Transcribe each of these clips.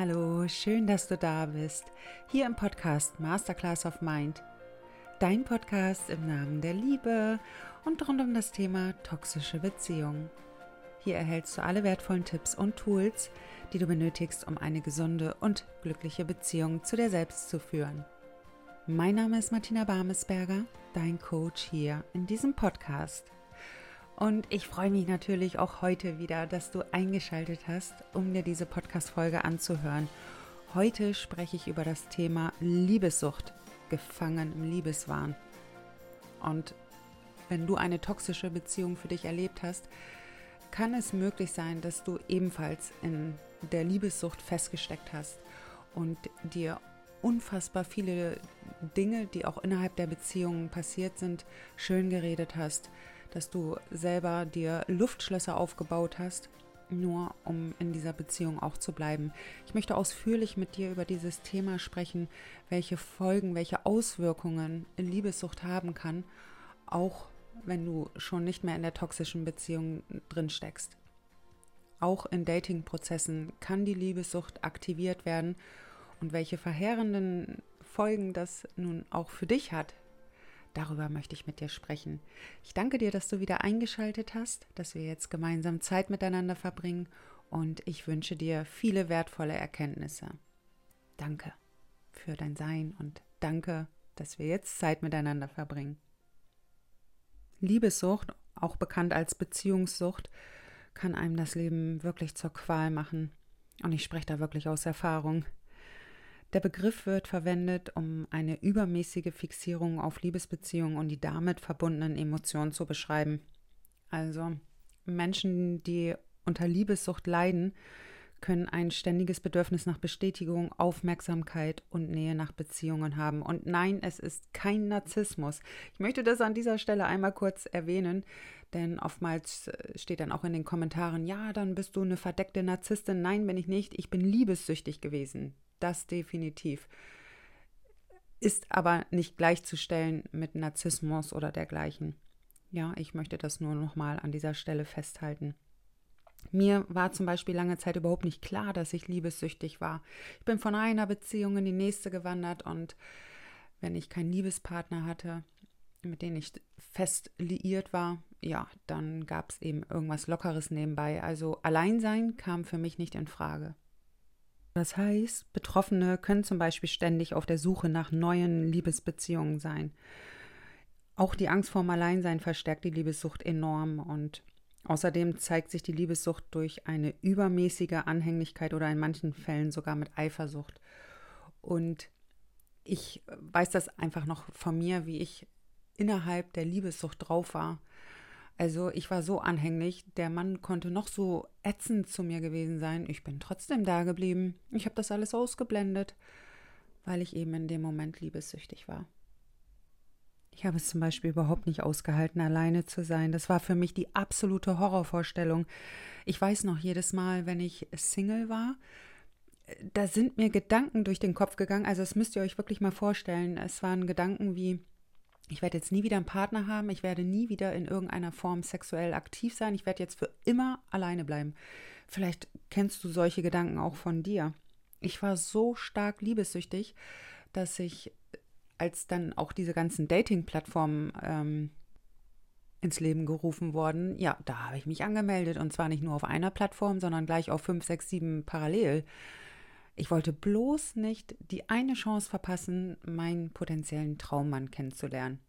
Hallo, schön, dass du da bist. Hier im Podcast Masterclass of Mind. Dein Podcast im Namen der Liebe und rund um das Thema toxische Beziehungen. Hier erhältst du alle wertvollen Tipps und Tools, die du benötigst, um eine gesunde und glückliche Beziehung zu dir selbst zu führen. Mein Name ist Martina Barmesberger, dein Coach hier in diesem Podcast. Und ich freue mich natürlich auch heute wieder, dass du eingeschaltet hast, um dir diese Podcast-Folge anzuhören. Heute spreche ich über das Thema Liebessucht, gefangen im Liebeswahn. Und wenn du eine toxische Beziehung für dich erlebt hast, kann es möglich sein, dass du ebenfalls in der Liebessucht festgesteckt hast und dir unfassbar viele Dinge, die auch innerhalb der Beziehung passiert sind, schön geredet hast, dass du selber dir Luftschlösser aufgebaut hast, nur um in dieser Beziehung auch zu bleiben. Ich möchte ausführlich mit dir über dieses Thema sprechen, welche Folgen, welche Auswirkungen Liebessucht haben kann, auch wenn du schon nicht mehr in der toxischen Beziehung drin steckst. Auch in Dating-Prozessen kann die Liebessucht aktiviert werden und welche verheerenden Folgen das nun auch für dich hat, Darüber möchte ich mit dir sprechen. Ich danke dir, dass du wieder eingeschaltet hast, dass wir jetzt gemeinsam Zeit miteinander verbringen und ich wünsche dir viele wertvolle Erkenntnisse. Danke für dein Sein und danke, dass wir jetzt Zeit miteinander verbringen. Liebessucht, auch bekannt als Beziehungssucht, kann einem das Leben wirklich zur Qual machen. Und ich spreche da wirklich aus Erfahrung. Der Begriff wird verwendet, um eine übermäßige Fixierung auf Liebesbeziehungen und die damit verbundenen Emotionen zu beschreiben. Also Menschen, die unter Liebessucht leiden, können ein ständiges Bedürfnis nach Bestätigung, Aufmerksamkeit und Nähe nach Beziehungen haben. Und nein, es ist kein Narzissmus. Ich möchte das an dieser Stelle einmal kurz erwähnen, denn oftmals äh, steht dann auch in den Kommentaren, ja, dann bist du eine verdeckte Narzisstin. Nein, bin ich nicht. Ich bin liebessüchtig gewesen das definitiv. Ist aber nicht gleichzustellen mit Narzissmus oder dergleichen. Ja, ich möchte das nur nochmal an dieser Stelle festhalten. Mir war zum Beispiel lange Zeit überhaupt nicht klar, dass ich liebessüchtig war. Ich bin von einer Beziehung in die nächste gewandert und wenn ich keinen Liebespartner hatte, mit dem ich fest liiert war, ja, dann gab es eben irgendwas Lockeres nebenbei. Also Alleinsein kam für mich nicht in Frage. Das heißt, Betroffene können zum Beispiel ständig auf der Suche nach neuen Liebesbeziehungen sein. Auch die Angst vorm Alleinsein verstärkt die Liebessucht enorm und außerdem zeigt sich die Liebessucht durch eine übermäßige Anhänglichkeit oder in manchen Fällen sogar mit Eifersucht. Und ich weiß das einfach noch von mir, wie ich innerhalb der Liebessucht drauf war. Also ich war so anhänglich, der Mann konnte noch so ätzend zu mir gewesen sein. Ich bin trotzdem da geblieben. Ich habe das alles ausgeblendet, weil ich eben in dem Moment liebessüchtig war. Ich habe es zum Beispiel überhaupt nicht ausgehalten, alleine zu sein. Das war für mich die absolute Horrorvorstellung. Ich weiß noch jedes Mal, wenn ich Single war, da sind mir Gedanken durch den Kopf gegangen. Also das müsst ihr euch wirklich mal vorstellen. Es waren Gedanken wie, ich werde jetzt nie wieder einen Partner haben, ich werde nie wieder in irgendeiner Form sexuell aktiv sein, ich werde jetzt für immer alleine bleiben. Vielleicht kennst du solche Gedanken auch von dir. Ich war so stark liebessüchtig, dass ich, als dann auch diese ganzen Dating-Plattformen ähm, ins Leben gerufen wurden, ja, da habe ich mich angemeldet und zwar nicht nur auf einer Plattform, sondern gleich auf fünf, sechs, sieben parallel. Ich wollte bloß nicht die eine Chance verpassen, meinen potenziellen Traummann kennenzulernen.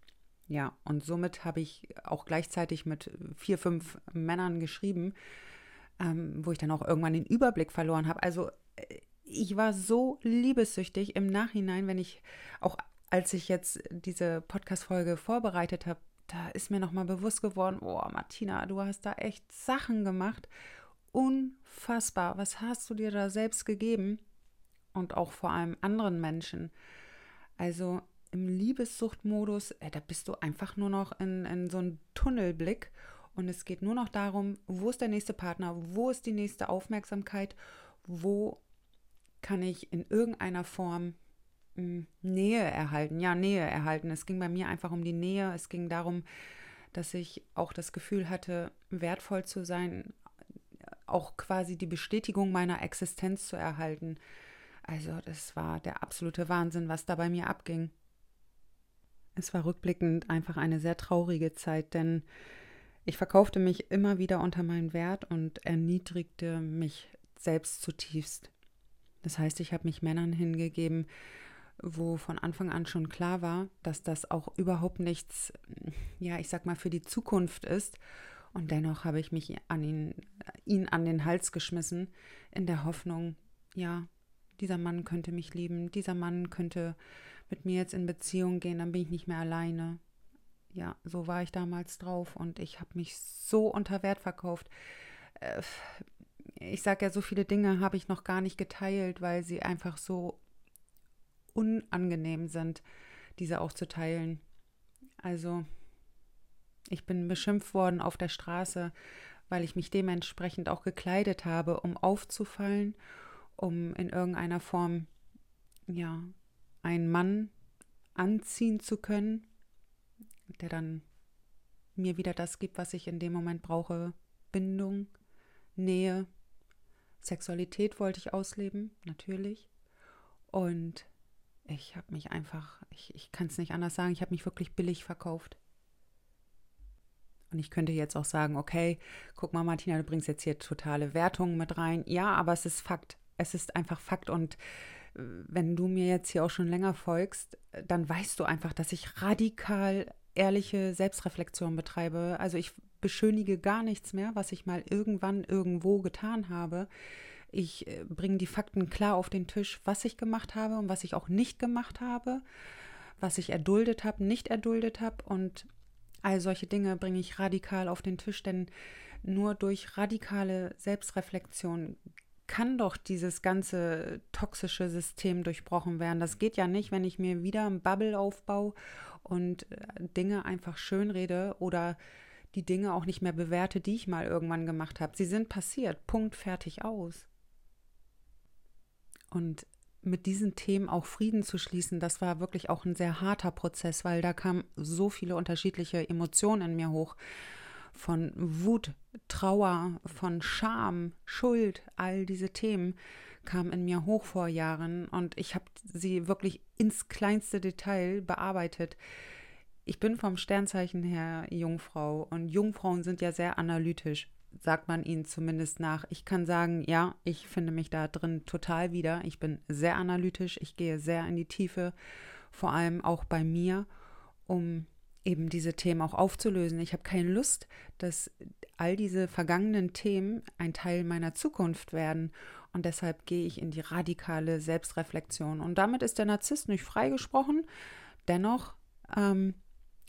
Ja, und somit habe ich auch gleichzeitig mit vier, fünf Männern geschrieben, ähm, wo ich dann auch irgendwann den Überblick verloren habe. Also äh, ich war so liebessüchtig im Nachhinein, wenn ich auch als ich jetzt diese Podcast-Folge vorbereitet habe, da ist mir nochmal bewusst geworden, oh Martina, du hast da echt Sachen gemacht. Unfassbar. Was hast du dir da selbst gegeben? Und auch vor allem anderen Menschen. Also im Liebessuchtmodus, äh, da bist du einfach nur noch in, in so einem Tunnelblick und es geht nur noch darum, wo ist der nächste Partner, wo ist die nächste Aufmerksamkeit, wo kann ich in irgendeiner Form mh, hm, Nähe erhalten. Ja, Nähe erhalten. Es ging bei mir einfach um die Nähe. Es ging darum, dass ich auch das Gefühl hatte, wertvoll zu sein, auch quasi die Bestätigung meiner Existenz zu erhalten. Also das war der absolute Wahnsinn, was da bei mir abging. Es war rückblickend einfach eine sehr traurige Zeit, denn ich verkaufte mich immer wieder unter meinen Wert und erniedrigte mich selbst zutiefst. Das heißt, ich habe mich Männern hingegeben, wo von Anfang an schon klar war, dass das auch überhaupt nichts, ja, ich sag mal, für die Zukunft ist. Und dennoch habe ich mich an ihn, ihn an den Hals geschmissen, in der Hoffnung, ja, dieser Mann könnte mich lieben, dieser Mann könnte mit mir jetzt in Beziehung gehen, dann bin ich nicht mehr alleine. Ja, so war ich damals drauf und ich habe mich so unter Wert verkauft. Äh, ich sage ja, so viele Dinge habe ich noch gar nicht geteilt, weil sie einfach so unangenehm sind, diese auch zu teilen. Also, ich bin beschimpft worden auf der Straße, weil ich mich dementsprechend auch gekleidet habe, um aufzufallen, um in irgendeiner Form, ja, einen Mann anziehen zu können, der dann mir wieder das gibt, was ich in dem Moment brauche. Bindung, Nähe, Sexualität wollte ich ausleben, natürlich. Und ich habe mich einfach, ich, ich kann es nicht anders sagen, ich habe mich wirklich billig verkauft. Und ich könnte jetzt auch sagen, okay, guck mal, Martina, du bringst jetzt hier totale Wertungen mit rein. Ja, aber es ist Fakt. Es ist einfach Fakt. Und wenn du mir jetzt hier auch schon länger folgst, dann weißt du einfach, dass ich radikal ehrliche Selbstreflexion betreibe. Also ich beschönige gar nichts mehr, was ich mal irgendwann irgendwo getan habe. Ich äh, bringe die Fakten klar auf den Tisch, was ich gemacht habe und was ich auch nicht gemacht habe, was ich erduldet habe, nicht erduldet habe und all solche Dinge bringe ich radikal auf den Tisch, denn nur durch radikale Selbstreflexion kann doch dieses ganze toxische System durchbrochen werden. Das geht ja nicht, wenn ich mir wieder ein Bubble aufbaue und äh, Dinge einfach schönrede oder die Dinge auch nicht mehr bewerte, die ich mal irgendwann gemacht habe. Sie sind passiert. Punkt, fertig, aus. Und mit diesen Themen auch Frieden zu schließen, das war wirklich auch ein sehr harter Prozess, weil da kamen so viele unterschiedliche Emotionen in mir hoch von Wut, Trauer, von Scham, Schuld, all diese Themen kamen in mir hoch vor Jahren und ich habe sie wirklich ins kleinste Detail bearbeitet. Ich bin vom Sternzeichen her Jungfrau und Jungfrauen sind ja sehr analytisch, sagt man ihnen zumindest nach. Ich kann sagen, ja, ich finde mich da drin total wieder. Ich bin sehr analytisch, ich gehe sehr in die Tiefe, vor allem auch bei mir, um eben diese Themen auch aufzulösen. Ich habe keine Lust, dass all diese vergangenen Themen ein Teil meiner Zukunft werden. Und deshalb gehe ich in die radikale Selbstreflexion. Und damit ist der Narzisst nicht freigesprochen. Dennoch ähm,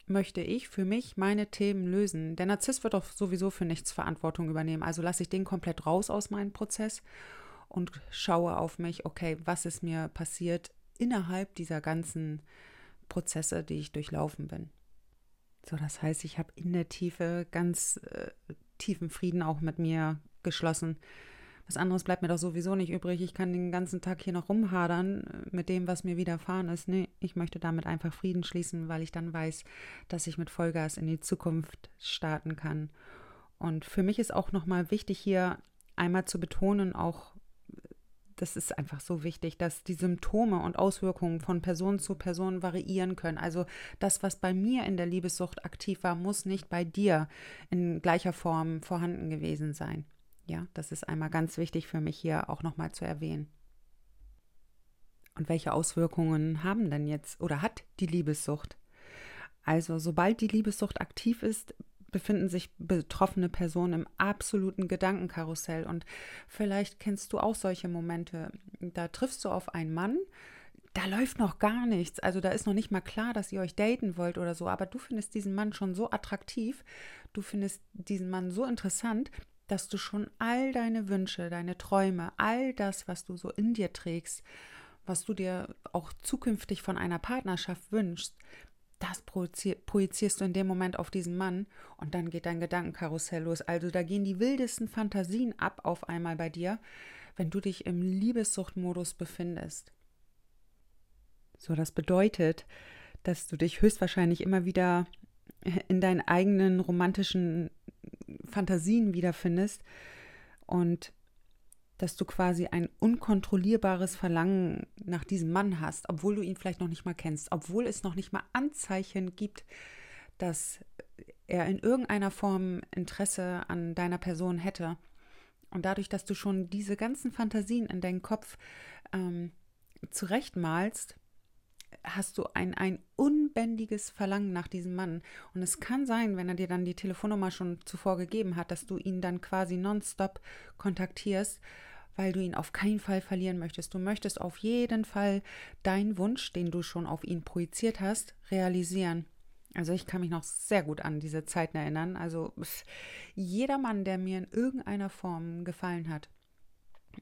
möchte ich für mich meine Themen lösen. Der Narzisst wird doch sowieso für nichts Verantwortung übernehmen. Also lasse ich den komplett raus aus meinem Prozess und schaue auf mich, okay, was ist mir passiert innerhalb dieser ganzen Prozesse, die ich durchlaufen bin. So, das heißt, ich habe in der Tiefe ganz äh, tiefen Frieden auch mit mir geschlossen. Was anderes bleibt mir doch sowieso nicht übrig. Ich kann den ganzen Tag hier noch rumhadern äh, mit dem, was mir widerfahren ist. Nee, ich möchte damit einfach Frieden schließen, weil ich dann weiß, dass ich mit Vollgas in die Zukunft starten kann. Und für mich ist auch nochmal wichtig, hier einmal zu betonen, auch das ist einfach so wichtig, dass die Symptome und Auswirkungen von Person zu Person variieren können. Also das, was bei mir in der Liebessucht aktiv war, muss nicht bei dir in gleicher Form vorhanden gewesen sein. Ja, das ist einmal ganz wichtig für mich hier auch nochmal zu erwähnen. Und welche Auswirkungen haben denn jetzt oder hat die Liebessucht? Also, sobald die Liebessucht aktiv ist, befinden sich betroffene Personen im absoluten Gedankenkarussell. Und vielleicht kennst du auch solche Momente. Da triffst du auf einen Mann, da läuft noch gar nichts. Also da ist noch nicht mal klar, dass ihr euch daten wollt oder so. Aber du findest diesen Mann schon so attraktiv, du findest diesen Mann so interessant, dass du schon all deine Wünsche, deine Träume, all das, was du so in dir trägst, was du dir auch zukünftig von einer Partnerschaft wünschst, das projizierst du in dem Moment auf diesen Mann und dann geht dein Gedankenkarussell los. Also da gehen die wildesten Fantasien ab auf einmal bei dir, wenn du dich im Liebessuchtmodus befindest. So, das bedeutet, dass du dich höchstwahrscheinlich immer wieder in deinen eigenen romantischen Fantasien wiederfindest und dass du quasi ein unkontrollierbares Verlangen nach diesem Mann hast, obwohl du ihn vielleicht noch nicht mal kennst, obwohl es noch nicht mal Anzeichen gibt, dass er in irgendeiner Form Interesse an deiner Person hätte. Und dadurch, dass du schon diese ganzen Fantasien in deinen Kopf ähm, zurechtmalst, hast du ein, ein unbändiges Verlangen nach diesem Mann. Und es kann sein, wenn er dir dann die Telefonnummer schon zuvor gegeben hat, dass du ihn dann quasi nonstop kontaktierst weil du ihn auf keinen Fall verlieren möchtest. Du möchtest auf jeden Fall deinen Wunsch, den du schon auf ihn projiziert hast, realisieren. Also ich kann mich noch sehr gut an diese Zeiten erinnern. Also jeder Mann, der mir in irgendeiner Form gefallen hat,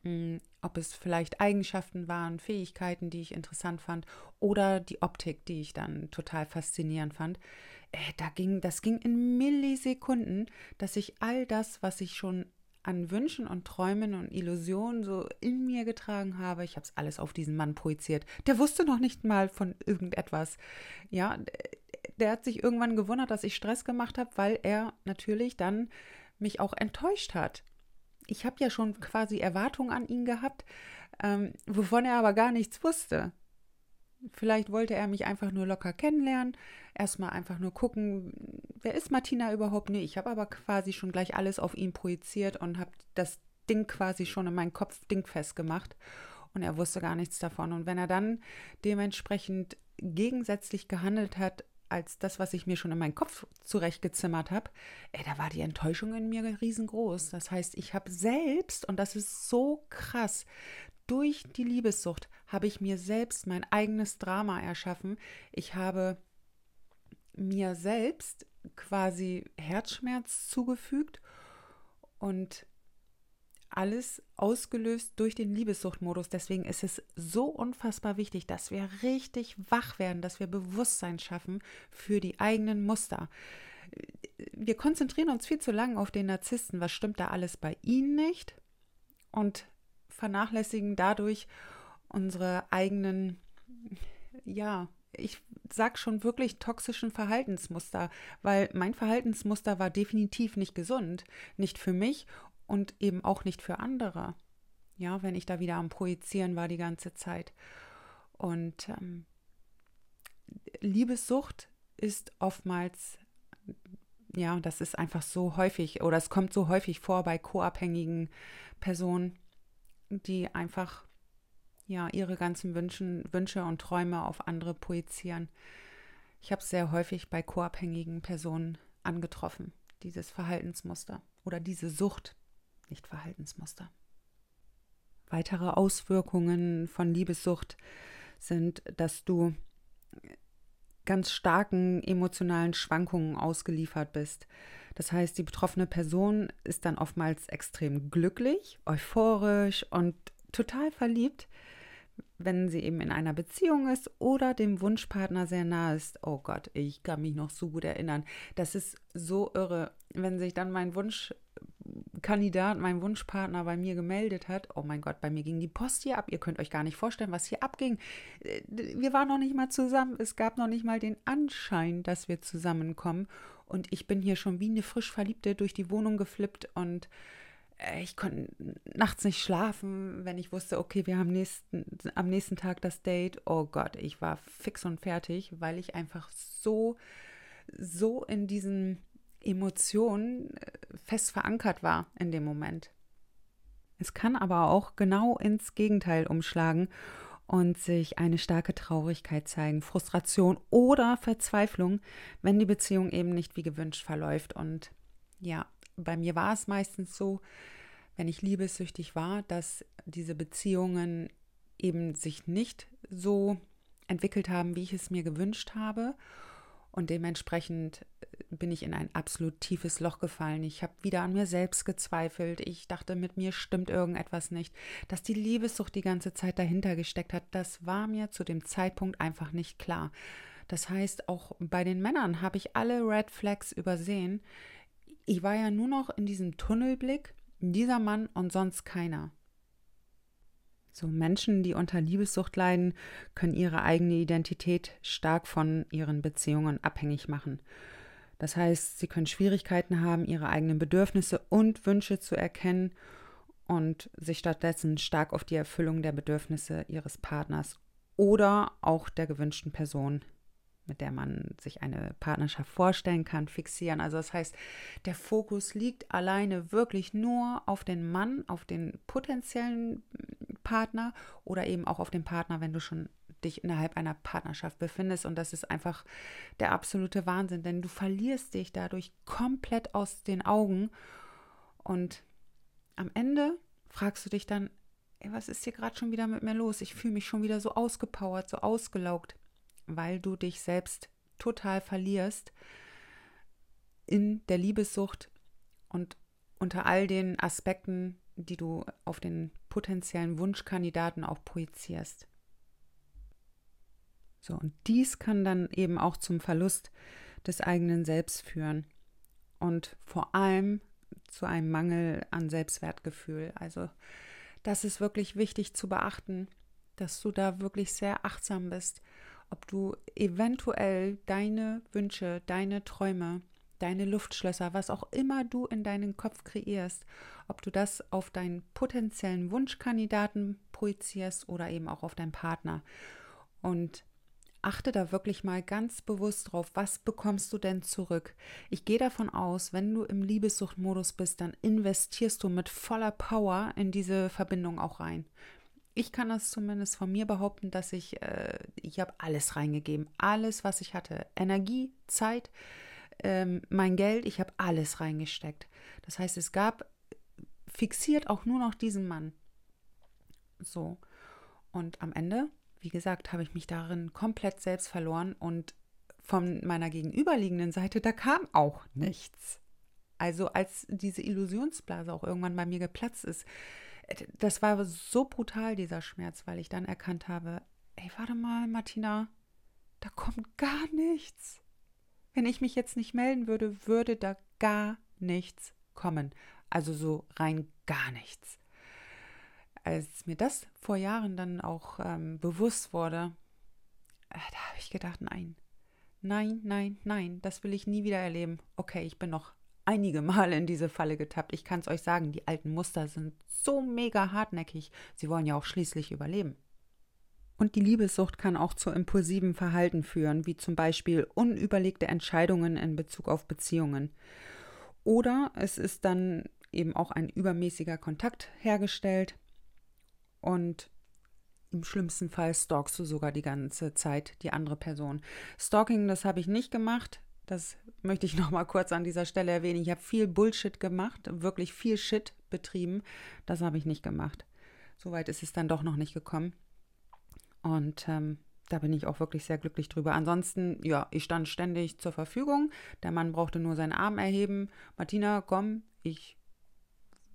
mm, ob es vielleicht Eigenschaften waren, Fähigkeiten, die ich interessant fand, oder die Optik, die ich dann total faszinierend fand. Äh, da ging, das ging in Millisekunden, dass ich all das, was ich schon an Wünschen und Träumen und Illusionen so in mir getragen habe. Ich habe es alles auf diesen Mann projiziert. Der wusste noch nicht mal von irgendetwas. Ja, der hat sich irgendwann gewundert, dass ich Stress gemacht habe, weil er natürlich dann mich auch enttäuscht hat. Ich habe ja schon quasi Erwartungen an ihn gehabt, ähm, wovon er aber gar nichts wusste. Vielleicht wollte er mich einfach nur locker kennenlernen, erstmal einfach nur gucken, wer ist Martina überhaupt? Nee, ich habe aber quasi schon gleich alles auf ihn projiziert und habe das Ding quasi schon in meinen Kopf dingfest gemacht und er wusste gar nichts davon. Und wenn er dann dementsprechend gegensätzlich gehandelt hat, als das, was ich mir schon in meinen Kopf zurechtgezimmert habe, da war die Enttäuschung in mir riesengroß. Das heißt, ich habe selbst, und das ist so krass, durch die Liebessucht habe ich mir selbst mein eigenes Drama erschaffen. Ich habe mir selbst quasi Herzschmerz zugefügt und alles ausgelöst durch den Liebessuchtmodus. Deswegen ist es so unfassbar wichtig, dass wir richtig wach werden, dass wir Bewusstsein schaffen für die eigenen Muster. Wir konzentrieren uns viel zu lange auf den Narzissten. Was stimmt da alles bei ihnen nicht? Und vernachlässigen dadurch unsere eigenen, ja, ich sag schon wirklich toxischen Verhaltensmuster, weil mein Verhaltensmuster war definitiv nicht gesund, nicht für mich und eben auch nicht für andere. Ja, wenn ich da wieder am Projizieren war die ganze Zeit. Und ähm, Liebessucht ist oftmals, ja, das ist einfach so häufig oder es kommt so häufig vor bei co-abhängigen Personen, die einfach ja ihre ganzen Wünschen, Wünsche und Träume auf andere projizieren. Ich habe es sehr häufig bei co-abhängigen Personen angetroffen, dieses Verhaltensmuster oder diese Sucht, nicht Verhaltensmuster. Weitere Auswirkungen von Liebessucht sind, dass du ganz starken emotionalen Schwankungen ausgeliefert bist. Das heißt, die betroffene Person ist dann oftmals extrem glücklich, euphorisch und total verliebt, wenn sie eben in einer Beziehung ist oder dem Wunschpartner sehr nah ist. Oh Gott, ich kann mich noch so gut erinnern. Das ist so irre, wenn sich dann mein Wunschkandidat, mein Wunschpartner bei mir gemeldet hat. Oh mein Gott, bei mir ging die Post hier ab. Ihr könnt euch gar nicht vorstellen, was hier abging. Wir waren noch nicht mal zusammen. Es gab noch nicht mal den Anschein, dass wir zusammenkommen. Und ich bin hier schon wie eine frisch Verliebte durch die Wohnung geflippt und äh, ich konnte nachts nicht schlafen, wenn ich wusste, okay, wir haben nächsten, am nächsten Tag das Date. Oh Gott, ich war fix und fertig, weil ich einfach so, so in diesen Emotionen äh, fest verankert war in dem Moment. Es kann aber auch genau ins Gegenteil umschlagen und sich eine starke Traurigkeit zeigen, Frustration oder Verzweiflung, wenn die Beziehung eben nicht wie gewünscht verläuft. Und ja, bei mir war es meistens so, wenn ich liebessüchtig war, dass diese Beziehungen eben sich nicht so entwickelt haben, wie ich es mir gewünscht habe. Und dementsprechend bin ich in ein absolut tiefes Loch gefallen. Ich habe wieder an mir selbst gezweifelt. Ich dachte, mit mir stimmt irgendetwas nicht. Dass die Liebessucht die ganze Zeit dahinter gesteckt hat, das war mir zu dem Zeitpunkt einfach nicht klar. Das heißt, auch bei den Männern habe ich alle Red Flags übersehen, ich war ja nur noch in diesem Tunnelblick, dieser Mann und sonst keiner. So Menschen, die unter Liebessucht leiden, können ihre eigene Identität stark von ihren Beziehungen abhängig machen. Das heißt, sie können Schwierigkeiten haben, ihre eigenen Bedürfnisse und Wünsche zu erkennen und sich stattdessen stark auf die Erfüllung der Bedürfnisse ihres Partners oder auch der gewünschten Person, mit der man sich eine Partnerschaft vorstellen kann, fixieren. Also das heißt, der Fokus liegt alleine wirklich nur auf den Mann, auf den potenziellen Partner oder eben auch auf den Partner, wenn du schon dich innerhalb einer Partnerschaft befindest. Und das ist einfach der absolute Wahnsinn, denn du verlierst dich dadurch komplett aus den Augen. Und am Ende fragst du dich dann, ey, was ist hier gerade schon wieder mit mir los? Ich fühle mich schon wieder so ausgepowert, so ausgelaugt, weil du dich selbst total verlierst in der Liebessucht und unter all den Aspekten, die du auf den potenziellen Wunschkandidaten auch projizierst. So, und dies kann dann eben auch zum Verlust des eigenen Selbst führen und vor allem zu einem Mangel an Selbstwertgefühl. Also das ist wirklich wichtig zu beachten, dass du da wirklich sehr achtsam bist, ob du eventuell deine Wünsche, deine Träume, deine Luftschlösser, was auch immer du in deinen Kopf kreierst, ob du das auf deinen potenziellen Wunschkandidaten projizierst oder eben auch auf deinen Partner. Und achte da wirklich mal ganz bewusst drauf, was bekommst du denn zurück? Ich gehe davon aus, wenn du im Liebessuchtmodus bist, dann investierst du mit voller Power in diese Verbindung auch rein. Ich kann das zumindest von mir behaupten, dass ich, äh, ich habe alles reingegeben, alles, was ich hatte, Energie, Zeit, ähm, mein Geld, ich habe alles reingesteckt. Das heißt, es gab fixiert auch nur noch diesen Mann. So. Und am Ende wie gesagt, habe ich mich darin komplett selbst verloren und von meiner gegenüberliegenden Seite, da kam auch nichts. Also als diese Illusionsblase auch irgendwann bei mir geplatzt ist, das war so brutal, dieser Schmerz, weil ich dann erkannt habe, ey, warte mal, Martina, da kommt gar nichts. Wenn ich mich jetzt nicht melden würde, würde da gar nichts kommen. Also so rein gar nichts als mir das vor Jahren dann auch ähm, bewusst wurde, äh, da habe ich gedacht, nein, nein, nein, nein, das will ich nie wieder erleben. Okay, ich bin noch einige Male in diese Falle getappt. Ich kann es euch sagen, die alten Muster sind so mega hartnäckig. Sie wollen ja auch schließlich überleben. Und die Liebessucht kann auch zu impulsiven Verhalten führen, wie zum Beispiel unüberlegte Entscheidungen in Bezug auf Beziehungen. Oder es ist dann eben auch ein übermäßiger Kontakt hergestellt, und im schlimmsten Fall stalkst du sogar die ganze Zeit die andere Person. Stalking, das habe ich nicht gemacht. Das möchte ich noch mal kurz an dieser Stelle erwähnen. Ich habe viel Bullshit gemacht, wirklich viel Shit betrieben. Das habe ich nicht gemacht. Soweit ist es dann doch noch nicht gekommen. Und ähm, da bin ich auch wirklich sehr glücklich drüber. Ansonsten, ja, ich stand ständig zur Verfügung. Der Mann brauchte nur seinen Arm erheben. Martina, komm, ich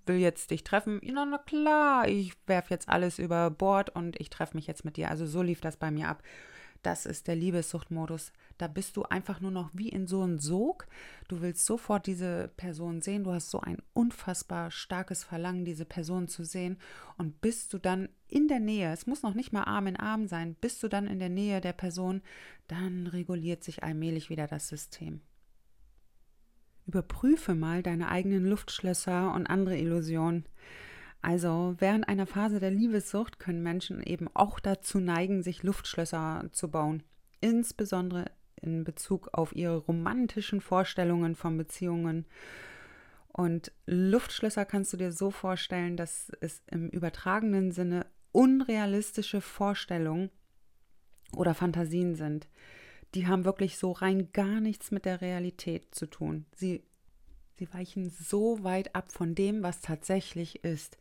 will jetzt dich treffen. Ja, na klar, ich werfe jetzt alles über Bord und ich treffe mich jetzt mit dir. Also so lief das bei mir ab. Das ist der Liebessuchtmodus. Da bist du einfach nur noch wie in so einem Sog. Du willst sofort diese Person sehen. Du hast so ein unfassbar starkes Verlangen, diese Person zu sehen. Und bist du dann in der Nähe, es muss noch nicht mal Arm in Arm sein, bist du dann in der Nähe der Person, dann reguliert sich allmählich wieder das System. Überprüfe mal deine eigenen Luftschlösser und andere Illusionen. Also während einer Phase der Liebessucht können Menschen eben auch dazu neigen, sich Luftschlösser zu bauen. Insbesondere in Bezug auf ihre romantischen Vorstellungen von Beziehungen. Und Luftschlösser kannst du dir so vorstellen, dass es im übertragenen Sinne unrealistische Vorstellungen oder Fantasien sind die haben wirklich so rein gar nichts mit der Realität zu tun. Sie, sie weichen so weit ab von dem, was tatsächlich ist.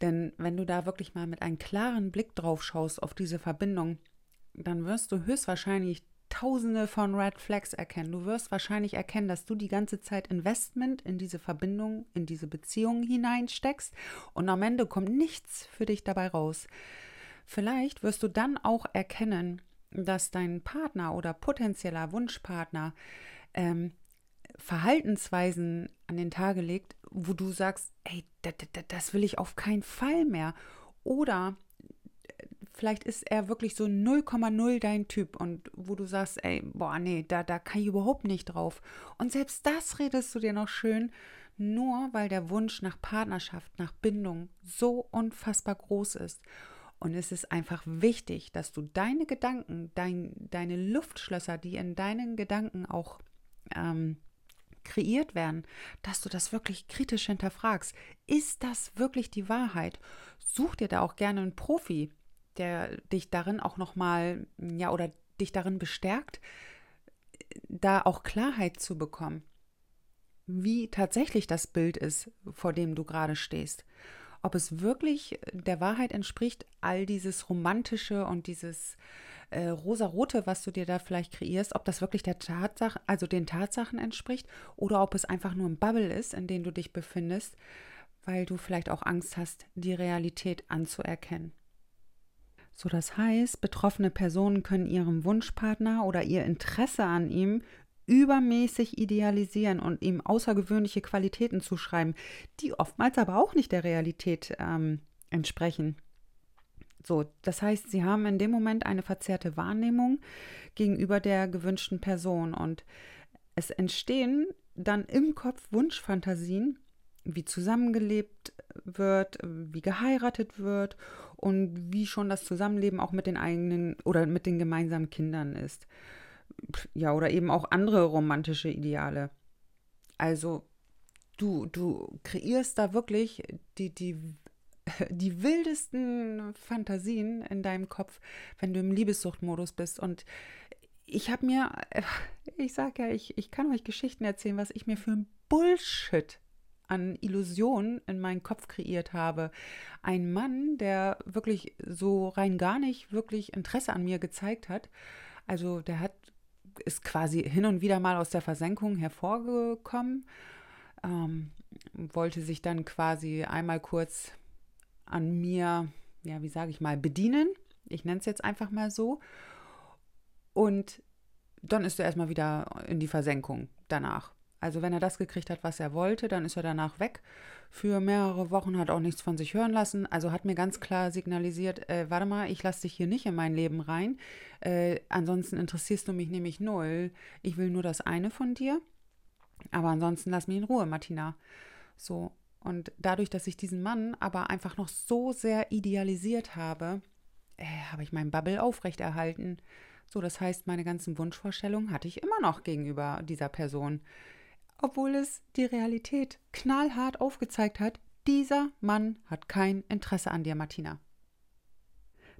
Denn wenn du da wirklich mal mit einem klaren Blick drauf schaust auf diese Verbindung, dann wirst du höchstwahrscheinlich tausende von Red Flags erkennen. Du wirst wahrscheinlich erkennen, dass du die ganze Zeit Investment in diese Verbindung, in diese Beziehung hineinsteckst und am Ende kommt nichts für dich dabei raus. Vielleicht wirst du dann auch erkennen, dass dein Partner oder potenzieller Wunschpartner ähm, Verhaltensweisen an den Tage legt, wo du sagst, ey, das will ich auf keinen Fall mehr. Oder äh, vielleicht ist er wirklich so 0,0 dein Typ und wo du sagst, ey, boah, nee, da, da kann ich überhaupt nicht drauf. Und selbst das redest du dir noch schön, nur weil der Wunsch nach Partnerschaft, nach Bindung so unfassbar groß ist. Und es ist einfach wichtig, dass du deine Gedanken, dein, deine Luftschlösser, die in deinen Gedanken auch ähm, kreiert werden, dass du das wirklich kritisch hinterfragst. Ist das wirklich die Wahrheit? Such dir da auch gerne einen Profi, der dich darin auch nochmal, ja, oder dich darin bestärkt, da auch Klarheit zu bekommen, wie tatsächlich das Bild ist, vor dem du gerade stehst. Ob es wirklich der Wahrheit entspricht, all dieses Romantische und dieses äh, rosarote, was du dir da vielleicht kreierst, ob das wirklich der Tatsache, also den Tatsachen entspricht, oder ob es einfach nur ein Bubble ist, in dem du dich befindest, weil du vielleicht auch Angst hast, die Realität anzuerkennen. So, das heißt, betroffene Personen können ihrem Wunschpartner oder ihr Interesse an ihm übermäßig idealisieren und ihm außergewöhnliche Qualitäten zuschreiben, die oftmals aber auch nicht der Realität ähm, entsprechen. So, das heißt, sie haben in dem Moment eine verzerrte Wahrnehmung gegenüber der gewünschten Person und es entstehen dann im Kopf Wunschfantasien, wie zusammengelebt wird, wie geheiratet wird und wie schon das Zusammenleben auch mit den eigenen oder mit den gemeinsamen Kindern ist. Ja, oder eben auch andere romantische Ideale. Also du, du kreierst da wirklich die, die, die wildesten Fantasien in deinem Kopf, wenn du im Liebessuchtmodus bist. Und ich habe mir, ich sage ja, ich, ich kann euch Geschichten erzählen, was ich mir für ein Bullshit an Illusionen in meinen Kopf kreiert habe. Ein Mann, der wirklich so rein gar nicht wirklich Interesse an mir gezeigt hat. Also der hat ist quasi hin und wieder mal aus der Versenkung hervorgekommen, ähm, wollte sich dann quasi einmal kurz an mir, ja, wie sage ich mal, bedienen. Ich nenne es jetzt einfach mal so. Und dann ist er erstmal wieder in die Versenkung danach. Also wenn er das gekriegt hat, was er wollte, dann ist er danach weg. Für mehrere Wochen hat auch nichts von sich hören lassen. Also hat mir ganz klar signalisiert, äh, warte mal, ich lasse dich hier nicht in mein Leben rein. Äh, ansonsten interessierst du mich nämlich null. Ich will nur das eine von dir. Aber ansonsten lass mich in Ruhe, Martina. So. Und dadurch, dass ich diesen Mann aber einfach noch so sehr idealisiert habe, äh, habe ich meinen Bubble aufrechterhalten. So, das heißt, meine ganzen Wunschvorstellungen hatte ich immer noch gegenüber dieser Person obwohl es die Realität knallhart aufgezeigt hat, dieser Mann hat kein Interesse an dir, Martina.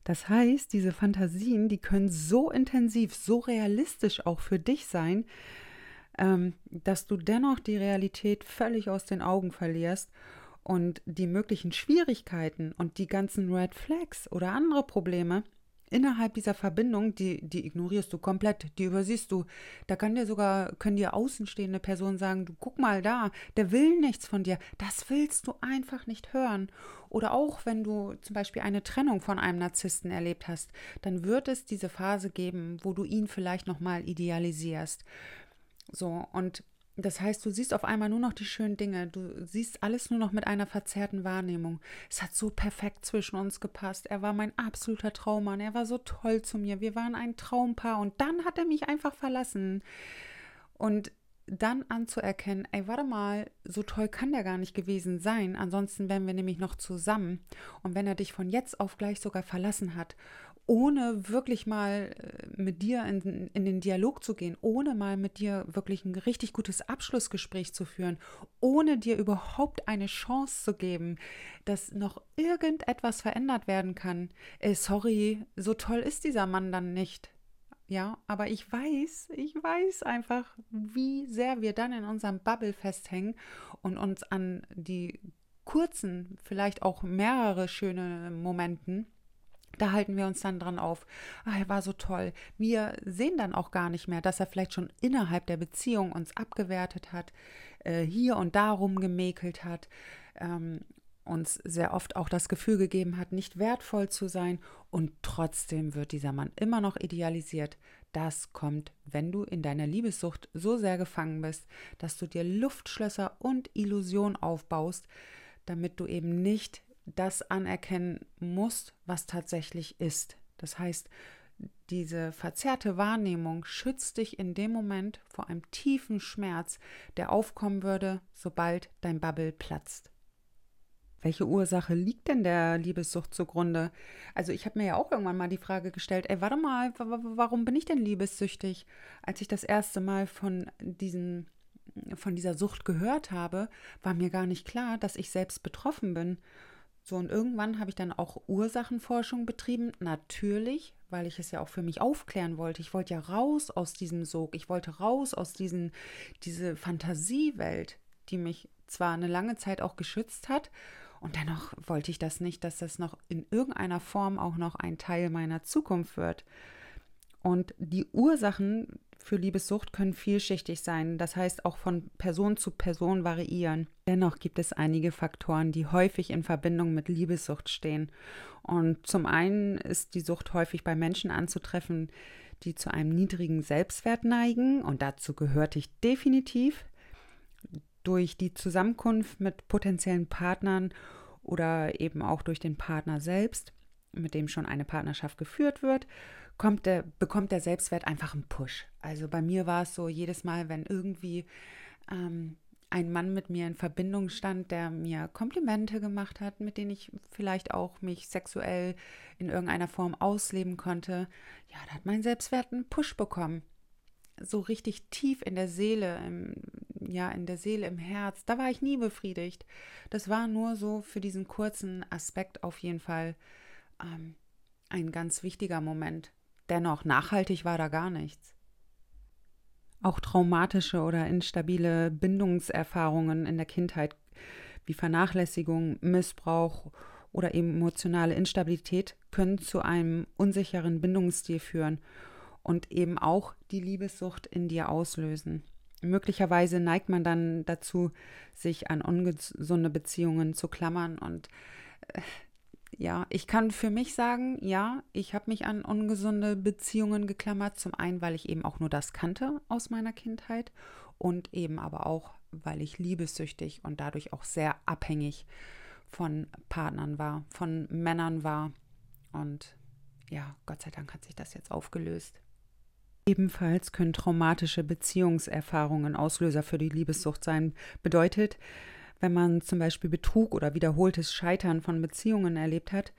Das heißt, diese Fantasien, die können so intensiv, so realistisch auch für dich sein, ähm, dass du dennoch die Realität völlig aus den Augen verlierst und die möglichen Schwierigkeiten und die ganzen Red Flags oder andere Probleme innerhalb dieser Verbindung, die, die ignorierst du komplett, die übersiehst du. Da kann dir sogar, können dir außenstehende Personen sagen, du guck mal da, der will nichts von dir. Das willst du einfach nicht hören. Oder auch wenn du zum Beispiel eine Trennung von einem Narzissten erlebt hast, dann wird es diese Phase geben, wo du ihn vielleicht nochmal idealisierst. So, und das heißt, du siehst auf einmal nur noch die schönen Dinge. Du siehst alles nur noch mit einer verzerrten Wahrnehmung. Es hat so perfekt zwischen uns gepasst. Er war mein absoluter Traummann. Er war so toll zu mir. Wir waren ein Traumpaar. Und dann hat er mich einfach verlassen. Und dann anzuerkennen, ey, warte mal, so toll kann der gar nicht gewesen sein. Ansonsten wären wir nämlich noch zusammen. Und wenn er dich von jetzt auf gleich sogar verlassen hat ohne wirklich mal äh, mit dir in, in den Dialog zu gehen, ohne mal mit dir wirklich ein richtig gutes Abschlussgespräch zu führen, ohne dir überhaupt eine Chance zu geben, dass noch irgendetwas verändert werden kann. Äh, sorry, so toll ist dieser Mann dann nicht. Ja, aber ich weiß, ich weiß einfach, wie sehr wir dann in unserem Bubble festhängen und uns an die kurzen, vielleicht auch mehrere schöne Momenten da halten wir uns dann dran auf. Ah, er war so toll. Wir sehen dann auch gar nicht mehr, dass er vielleicht schon innerhalb der Beziehung uns abgewertet hat, äh, hier und da rumgemäkelt hat, ähm, uns sehr oft auch das Gefühl gegeben hat, nicht wertvoll zu sein. Und trotzdem wird dieser Mann immer noch idealisiert. Das kommt, wenn du in deiner Liebessucht so sehr gefangen bist, dass du dir Luftschlösser und Illusion aufbaust, damit du eben nicht das anerkennen musst, was tatsächlich ist. Das heißt, diese verzerrte Wahrnehmung schützt dich in dem Moment vor einem tiefen Schmerz, der aufkommen würde, sobald dein Bubble platzt. Welche Ursache liegt denn der Liebessucht zugrunde? Also ich habe mir ja auch irgendwann mal die Frage gestellt, ey, warte mal, warum bin ich denn liebessüchtig? Als ich das erste Mal von diesen von dieser Sucht gehört habe, war mir gar nicht klar, dass ich selbst betroffen bin. So, und irgendwann habe ich dann auch Ursachenforschung betrieben. Natürlich, weil ich es ja auch für mich aufklären wollte. Ich wollte ja raus aus diesem Sog. Ich wollte raus aus diesen, diese Fantasiewelt, die mich zwar eine lange Zeit auch geschützt hat. Und dennoch wollte ich das nicht, dass das noch in irgendeiner Form auch noch ein Teil meiner Zukunft wird. Und die Ursachen für Liebessucht können vielschichtig sein, das heißt auch von Person zu Person variieren. Dennoch gibt es einige Faktoren, die häufig in Verbindung mit Liebessucht stehen. Und zum einen ist die Sucht häufig bei Menschen anzutreffen, die zu einem niedrigen Selbstwert neigen, und dazu gehörte ich definitiv. Durch die Zusammenkunft mit potenziellen Partnern oder eben auch durch den Partner selbst, mit dem schon eine Partnerschaft geführt wird, kommt der, bekommt der Selbstwert einfach einen Push. Also bei mir war es so, jedes Mal, wenn irgendwie ähm, ein Mann mit mir in Verbindung stand, der mir Komplimente gemacht hat, mit denen ich vielleicht auch mich sexuell in irgendeiner Form ausleben konnte, ja, da hat mein Selbstwert einen Push bekommen. So richtig tief in der Seele, im, ja, in der Seele, im Herz, da war ich nie befriedigt. Das war nur so für diesen kurzen Aspekt auf jeden Fall ähm, ein ganz wichtiger Moment. Dennoch, nachhaltig war da gar nichts. Auch traumatische oder instabile Bindungserfahrungen in der Kindheit wie Vernachlässigung, Missbrauch oder emotionale Instabilität können zu einem unsicheren Bindungsstil führen und eben auch die Liebessucht in dir auslösen. Möglicherweise neigt man dann dazu, sich an ungesunde Beziehungen zu klammern und äh, ja, ich kann für mich sagen, ja, ich habe mich an ungesunde Beziehungen geklammert. Zum einen, weil ich eben auch nur das kannte aus meiner Kindheit und eben aber auch, weil ich liebessüchtig und dadurch auch sehr abhängig von Partnern war, von Männern war. Und ja, Gott sei Dank hat sich das jetzt aufgelöst. Ebenfalls können traumatische Beziehungserfahrungen Auslöser für die Liebessucht sein. Bedeutet, wenn man zum Beispiel Betrug oder wiederholtes Scheitern von Beziehungen erlebt hat,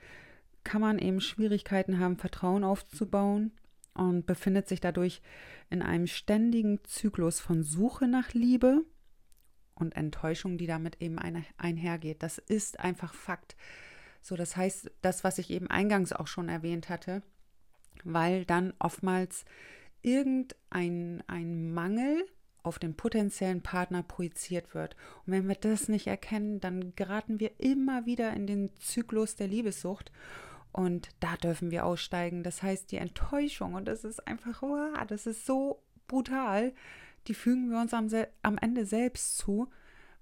kann man eben Schwierigkeiten haben, Vertrauen aufzubauen und befindet sich dadurch in einem ständigen Zyklus von Suche nach Liebe und Enttäuschung, die damit eben einhergeht. Das ist einfach Fakt. So, das heißt, das, was ich eben eingangs auch schon erwähnt hatte, weil dann oftmals irgendein ein Mangel auf den potenziellen Partner projiziert wird. Und wenn wir das nicht erkennen, dann geraten wir immer wieder in den Zyklus der Liebessucht. Und da dürfen wir aussteigen. Das heißt, die Enttäuschung, und das ist einfach, wow, das ist so brutal, die fügen wir uns am, am Ende selbst zu,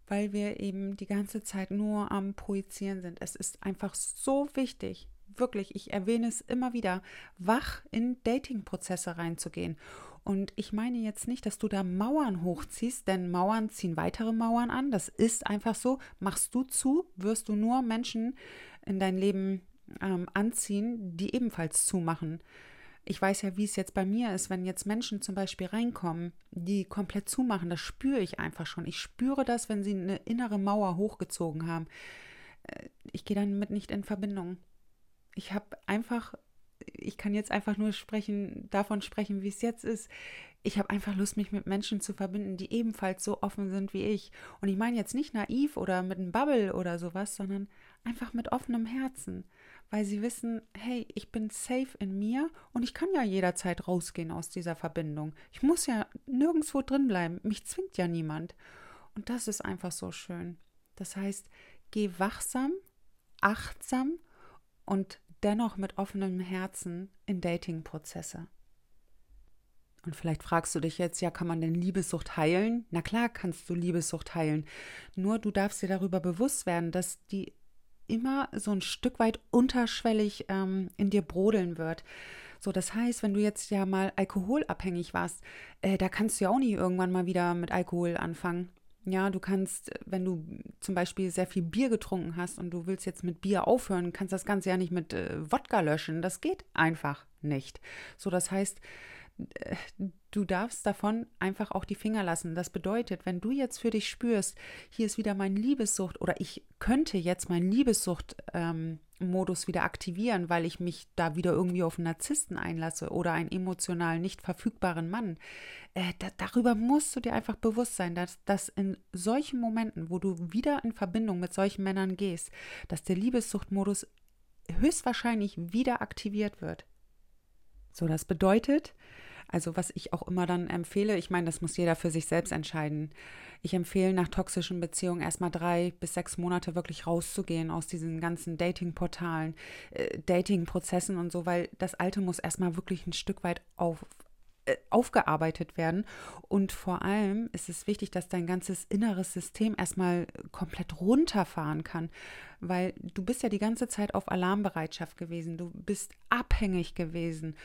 weil wir eben die ganze Zeit nur am Projizieren sind. Es ist einfach so wichtig, wirklich, ich erwähne es immer wieder, wach in Dating-Prozesse reinzugehen und ich meine jetzt nicht, dass du da Mauern hochziehst, denn Mauern ziehen weitere Mauern an. Das ist einfach so. Machst du zu, wirst du nur Menschen in dein Leben ähm, anziehen, die ebenfalls zumachen. Ich weiß ja, wie es jetzt bei mir ist, wenn jetzt Menschen zum Beispiel reinkommen, die komplett zumachen, das spüre ich einfach schon. Ich spüre das, wenn sie eine innere Mauer hochgezogen haben. Äh, ich gehe dann mit nicht in Verbindung. Ich habe einfach ich kann jetzt einfach nur sprechen, davon sprechen, wie es jetzt ist. Ich habe einfach Lust, mich mit Menschen zu verbinden, die ebenfalls so offen sind wie ich. Und ich meine jetzt nicht naiv oder mit einem Bubble oder sowas, sondern einfach mit offenem Herzen, weil sie wissen, hey, ich bin safe in mir und ich kann ja jederzeit rausgehen aus dieser Verbindung. Ich muss ja nirgendwo drin bleiben. Mich zwingt ja niemand. Und das ist einfach so schön. Das heißt, geh wachsam, achtsam und dennoch mit offenem Herzen in Dating-Prozesse. Und vielleicht fragst du dich jetzt, ja, kann man denn Liebessucht heilen? Na klar kannst du Liebessucht heilen. Nur du darfst dir darüber bewusst werden, dass die immer so ein Stück weit unterschwellig ähm, in dir brodeln wird. So, das heißt, wenn du jetzt ja mal alkoholabhängig warst, äh, da kannst du ja auch nie irgendwann mal wieder mit Alkohol anfangen. Ja, du kannst, wenn du zum Beispiel sehr viel Bier getrunken hast und du willst jetzt mit Bier aufhören, kannst das Ganze ja nicht mit äh, Wodka löschen. Das geht einfach nicht. So, das heißt, äh, du darfst davon einfach auch die Finger lassen. Das bedeutet, wenn du jetzt für dich spürst, hier ist wieder mein Liebessucht oder ich könnte jetzt meinen Liebessucht-Modus ähm, wieder aktivieren, weil ich mich da wieder irgendwie auf einen Narzissten einlasse oder einen emotional nicht verfügbaren Mann. Äh, da, darüber musst du dir einfach bewusst sein, dass, dass in solchen Momenten, wo du wieder in Verbindung mit solchen Männern gehst, dass der Liebessucht-Modus höchstwahrscheinlich wieder aktiviert wird. So, das bedeutet, also was ich auch immer dann empfehle, ich meine, das muss jeder für sich selbst entscheiden. Ich empfehle nach toxischen Beziehungen erstmal drei bis sechs Monate wirklich rauszugehen aus diesen ganzen Dating-Portalen, äh, Dating-Prozessen und so, weil das Alte muss erstmal wirklich ein Stück weit auf, aufgearbeitet werden. Und vor allem ist es wichtig, dass dein ganzes inneres System erstmal komplett runterfahren kann, weil du bist ja die ganze Zeit auf Alarmbereitschaft gewesen, du bist abhängig gewesen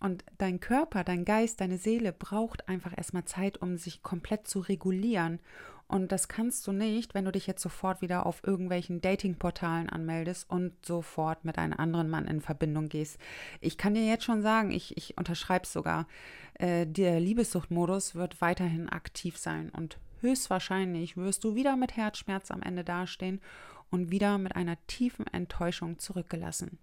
und dein Körper, dein Geist, deine Seele braucht einfach erstmal Zeit, um sich komplett zu regulieren. Und das kannst du nicht, wenn du dich jetzt sofort wieder auf irgendwelchen Datingportalen anmeldest und sofort mit einem anderen Mann in Verbindung gehst. Ich kann dir jetzt schon sagen, ich, ich unterschreibe es sogar, äh, der Liebessuchtmodus wird weiterhin aktiv sein und höchstwahrscheinlich wirst du wieder mit Herzschmerz am Ende dastehen und wieder mit einer tiefen Enttäuschung zurückgelassen.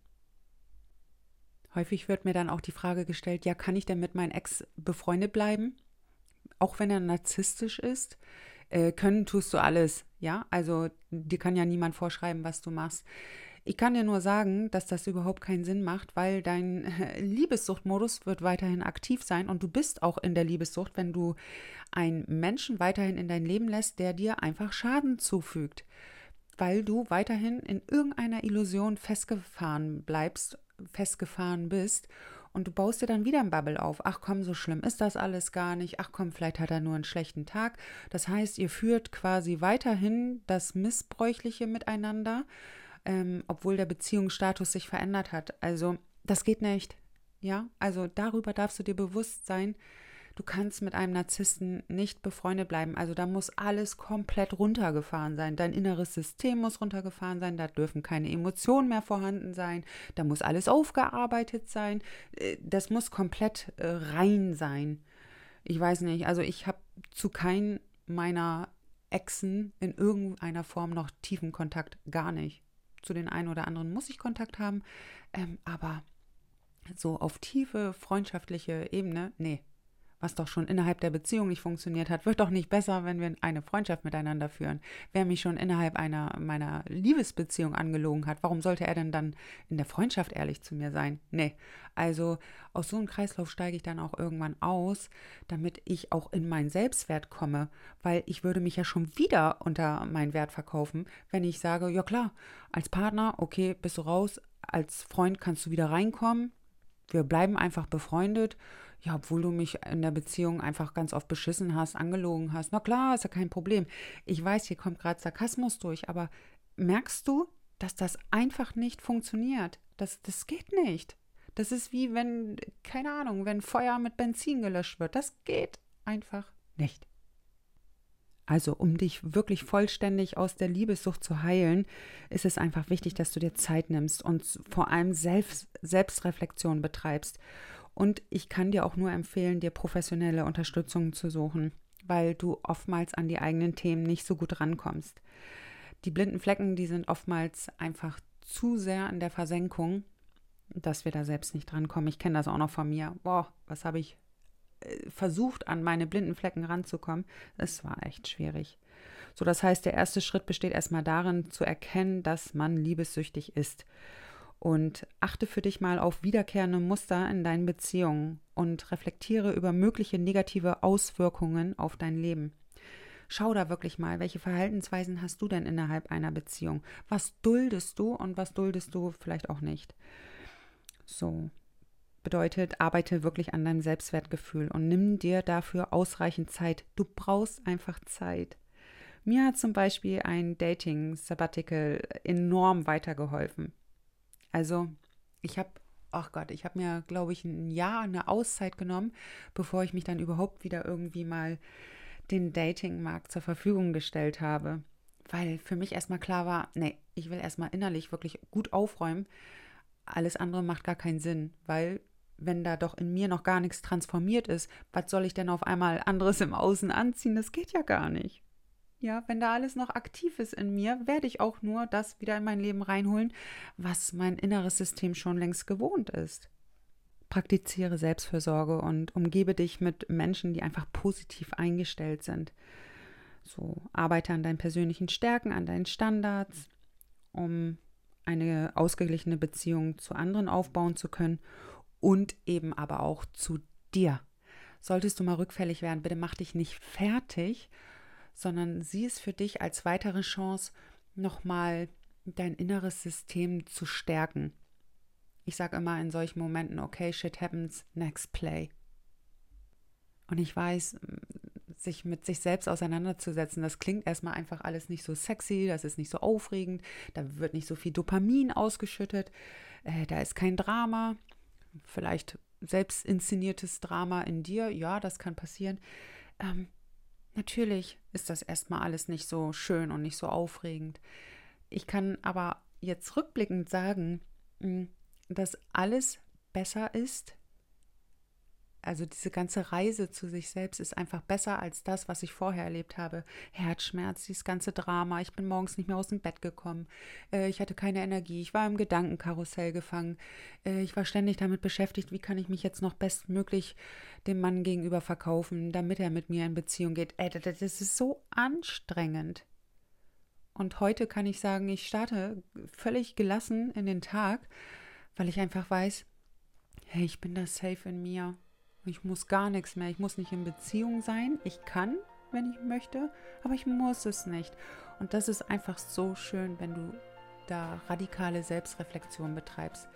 Häufig wird mir dann auch die Frage gestellt, ja, kann ich denn mit meinem Ex befreundet bleiben? Auch wenn er narzisstisch ist? Äh, können tust du alles, ja? Also dir kann ja niemand vorschreiben, was du machst. Ich kann dir nur sagen, dass das überhaupt keinen Sinn macht, weil dein Liebessuchtmodus wird weiterhin aktiv sein und du bist auch in der Liebessucht, wenn du einen Menschen weiterhin in dein Leben lässt, der dir einfach Schaden zufügt, weil du weiterhin in irgendeiner Illusion festgefahren bleibst festgefahren bist und du baust dir dann wieder ein Bubble auf. Ach komm, so schlimm ist das alles gar nicht. Ach komm, vielleicht hat er nur einen schlechten Tag. Das heißt, ihr führt quasi weiterhin das Missbräuchliche miteinander, ähm, obwohl der Beziehungsstatus sich verändert hat. Also das geht nicht. Ja, also darüber darfst du dir bewusst sein, Du kannst mit einem Narzissten nicht befreundet bleiben. Also da muss alles komplett runtergefahren sein. Dein inneres System muss runtergefahren sein. Da dürfen keine Emotionen mehr vorhanden sein. Da muss alles aufgearbeitet sein. Äh, das muss komplett äh, rein sein. Ich weiß nicht. Also ich habe zu keinem meiner Exen in irgendeiner Form noch tiefen Kontakt. Gar nicht. Zu den einen oder anderen muss ich Kontakt haben. Ähm, aber so auf tiefe freundschaftliche Ebene, nee, was doch schon innerhalb der Beziehung nicht funktioniert hat, wird doch nicht besser, wenn wir eine Freundschaft miteinander führen. Wer mich schon innerhalb einer meiner Liebesbeziehung angelogen hat, warum sollte er denn dann in der Freundschaft ehrlich zu mir sein? Nee. Also aus so einem Kreislauf steige ich dann auch irgendwann aus, damit ich auch in meinen Selbstwert komme, weil ich würde mich ja schon wieder unter meinen Wert verkaufen, wenn ich sage, ja klar, als Partner, okay, bist du raus, als Freund kannst du wieder reinkommen, wir bleiben einfach befreundet ja, obwohl du mich in der Beziehung einfach ganz oft beschissen hast, angelogen hast. Na klar, ist ja kein Problem. Ich weiß, hier kommt gerade Sarkasmus durch, aber merkst du, dass das einfach nicht funktioniert? Das, das geht nicht. Das ist wie wenn, keine Ahnung, wenn Feuer mit Benzin gelöscht wird. Das geht einfach nicht. Also, um dich wirklich vollständig aus der Liebessucht zu heilen, ist es einfach wichtig, dass du dir Zeit nimmst und vor allem Selbst, Selbstreflexion betreibst und ich kann dir auch nur empfehlen, dir professionelle Unterstützung zu suchen, weil du oftmals an die eigenen Themen nicht so gut rankommst. Die blinden Flecken, die sind oftmals einfach zu sehr in der Versenkung, dass wir da selbst nicht drankommen. Ich kenne das auch noch von mir. Boah, was habe ich äh, versucht, an meine blinden Flecken ranzukommen? Es war echt schwierig. So, das heißt, der erste Schritt besteht erstmal darin, zu erkennen, dass man liebessüchtig ist und achte für dich mal auf wiederkehrende Muster in deinen Beziehungen und reflektiere über mögliche negative Auswirkungen auf dein Leben. Schau da wirklich mal, welche Verhaltensweisen hast du denn innerhalb einer Beziehung? Was duldest du und was duldest du vielleicht auch nicht? So bedeutet, arbeite wirklich an deinem Selbstwertgefühl und nimm dir dafür ausreichend Zeit. Du brauchst einfach Zeit. Mir hat zum Beispiel ein Dating-Sabbatical enorm weitergeholfen. Also ich habe, ach Gott, ich habe mir, glaube ich, ein Jahr eine Auszeit genommen, bevor ich mich dann überhaupt wieder irgendwie mal den Datingmarkt zur Verfügung gestellt habe. Weil für mich erstmal klar war, nee, ich will erstmal innerlich wirklich gut aufräumen. Alles andere macht gar keinen Sinn, weil wenn da doch in mir noch gar nichts transformiert ist, was soll ich denn auf einmal anderes im Außen anziehen? Das geht ja gar nicht. Ja, wenn da alles noch aktiv ist in mir, werde ich auch nur das wieder in mein Leben reinholen, was mein inneres System schon längst gewohnt ist. Praktiziere Selbstfürsorge und umgebe dich mit Menschen, die einfach positiv eingestellt sind. So, arbeite an deinen persönlichen Stärken, an deinen Standards, um eine ausgeglichene Beziehung zu anderen aufbauen zu können und eben aber auch zu dir. Solltest du mal rückfällig werden, bitte mach dich nicht fertig, sondern sieh es für dich als weitere Chance, nochmal dein inneres System zu stärken. Ich sage immer in solchen Momenten, okay, shit happens, next play. Und ich weiß, sich mit sich selbst auseinanderzusetzen, das klingt erstmal einfach alles nicht so sexy, das ist nicht so aufregend, da wird nicht so viel Dopamin ausgeschüttet, äh, da ist kein Drama, vielleicht selbst inszeniertes Drama in dir, ja, das kann passieren. Ähm, natürlich ist das erstmal alles nicht so schön und nicht so aufregend. Ich kann aber jetzt rückblickend sagen, mh, dass alles besser ist. Also diese ganze Reise zu sich selbst ist einfach besser als das, was ich vorher erlebt habe. Herzschmerz, dieses ganze Drama. Ich bin morgens nicht mehr aus dem Bett gekommen. Äh, ich hatte keine Energie. Ich war im Gedankenkarussell gefangen. Äh, ich war ständig damit beschäftigt, wie kann ich mich jetzt noch bestmöglich dem Mann gegenüber verkaufen, damit er mit mir in Beziehung geht. Ey, das ist so anstrengend. Und heute kann ich sagen, ich starte völlig gelassen in den Tag weil ich einfach weiß, hey, ich bin da safe in mir. Ich muss gar nichts mehr. Ich muss nicht in Beziehung sein. Ich kann, wenn ich möchte, aber ich muss es nicht. Und das ist einfach so schön, wenn du da radikale Selbstreflexion betreibst.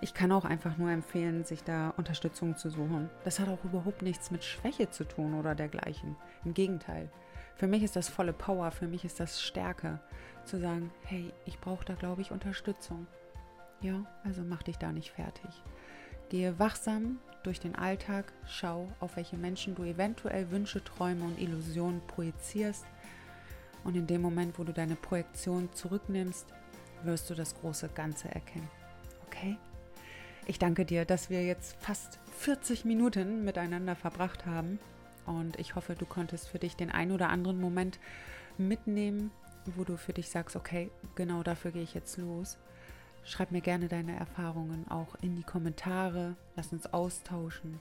Ich kann auch einfach nur empfehlen, sich da Unterstützung zu suchen. Das hat auch überhaupt nichts mit Schwäche zu tun oder dergleichen. Im Gegenteil. Für mich ist das volle Power, für mich ist das Stärke, zu sagen, hey, ich brauche da, glaube ich, Unterstützung. Ja, also mach dich da nicht fertig. Gehe wachsam durch den Alltag, schau, auf welche Menschen du eventuell Wünsche, Träume und Illusionen projizierst. Und in dem Moment, wo du deine Projektion zurücknimmst, wirst du das große Ganze erkennen. Okay? Ich danke dir, dass wir jetzt fast 40 Minuten miteinander verbracht haben. Und ich hoffe, du konntest für dich den ein oder anderen Moment mitnehmen, wo du für dich sagst, okay, genau dafür gehe ich jetzt los. Schreib mir gerne deine Erfahrungen auch in die Kommentare. Lass uns austauschen.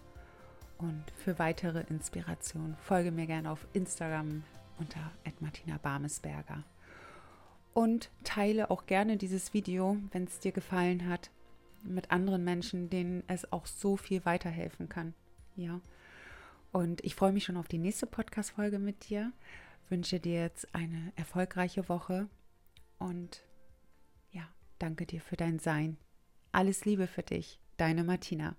Und für weitere Inspiration folge mir gerne auf Instagram unter Martina Barmesberger. Und teile auch gerne dieses Video, wenn es dir gefallen hat, mit anderen Menschen, denen es auch so viel weiterhelfen kann. Ja. Und ich freue mich schon auf die nächste Podcast-Folge mit dir. Wünsche dir jetzt eine erfolgreiche Woche und Danke dir für dein Sein. Alles Liebe für dich, deine Martina.